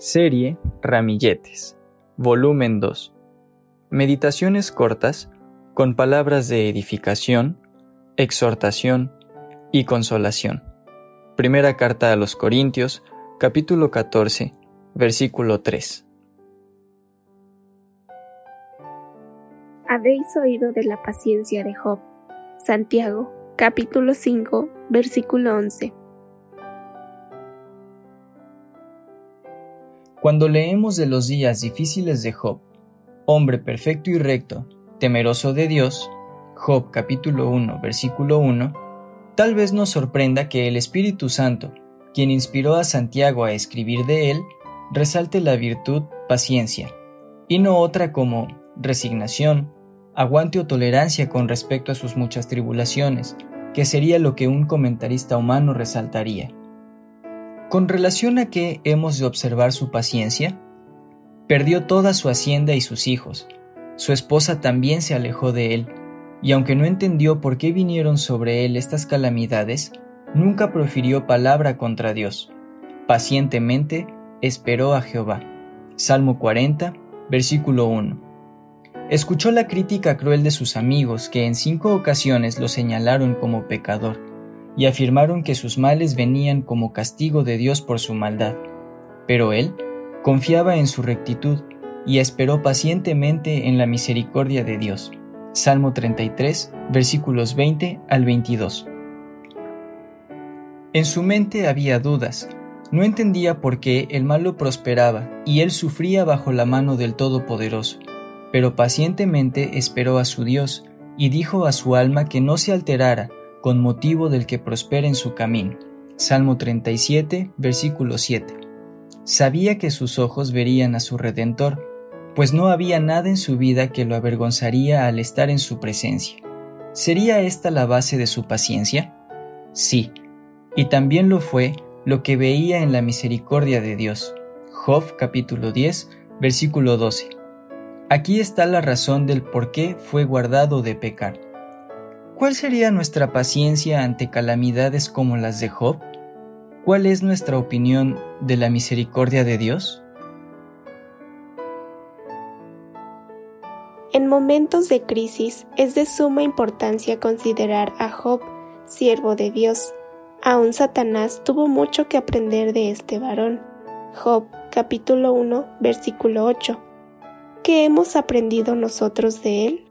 Serie Ramilletes, volumen 2. Meditaciones cortas con palabras de edificación, exhortación y consolación. Primera carta a los Corintios, capítulo 14, versículo 3. Habéis oído de la paciencia de Job. Santiago, capítulo 5, versículo 11. Cuando leemos de los días difíciles de Job, hombre perfecto y recto, temeroso de Dios, Job capítulo 1 versículo 1, tal vez nos sorprenda que el Espíritu Santo, quien inspiró a Santiago a escribir de él, resalte la virtud paciencia, y no otra como resignación, aguante o tolerancia con respecto a sus muchas tribulaciones, que sería lo que un comentarista humano resaltaría. Con relación a qué hemos de observar su paciencia, perdió toda su hacienda y sus hijos. Su esposa también se alejó de él, y aunque no entendió por qué vinieron sobre él estas calamidades, nunca profirió palabra contra Dios. Pacientemente esperó a Jehová. Salmo 40, versículo 1. Escuchó la crítica cruel de sus amigos que en cinco ocasiones lo señalaron como pecador y afirmaron que sus males venían como castigo de Dios por su maldad. Pero él confiaba en su rectitud y esperó pacientemente en la misericordia de Dios. Salmo 33, versículos 20 al 22. En su mente había dudas, no entendía por qué el malo prosperaba y él sufría bajo la mano del Todopoderoso, pero pacientemente esperó a su Dios y dijo a su alma que no se alterara con motivo del que prospera en su camino. Salmo 37, versículo 7. Sabía que sus ojos verían a su Redentor, pues no había nada en su vida que lo avergonzaría al estar en su presencia. ¿Sería esta la base de su paciencia? Sí, y también lo fue lo que veía en la misericordia de Dios. Job capítulo 10, versículo 12. Aquí está la razón del por qué fue guardado de pecar ¿Cuál sería nuestra paciencia ante calamidades como las de Job? ¿Cuál es nuestra opinión de la misericordia de Dios? En momentos de crisis es de suma importancia considerar a Job, siervo de Dios. Aún Satanás tuvo mucho que aprender de este varón. Job capítulo 1 versículo 8. ¿Qué hemos aprendido nosotros de él?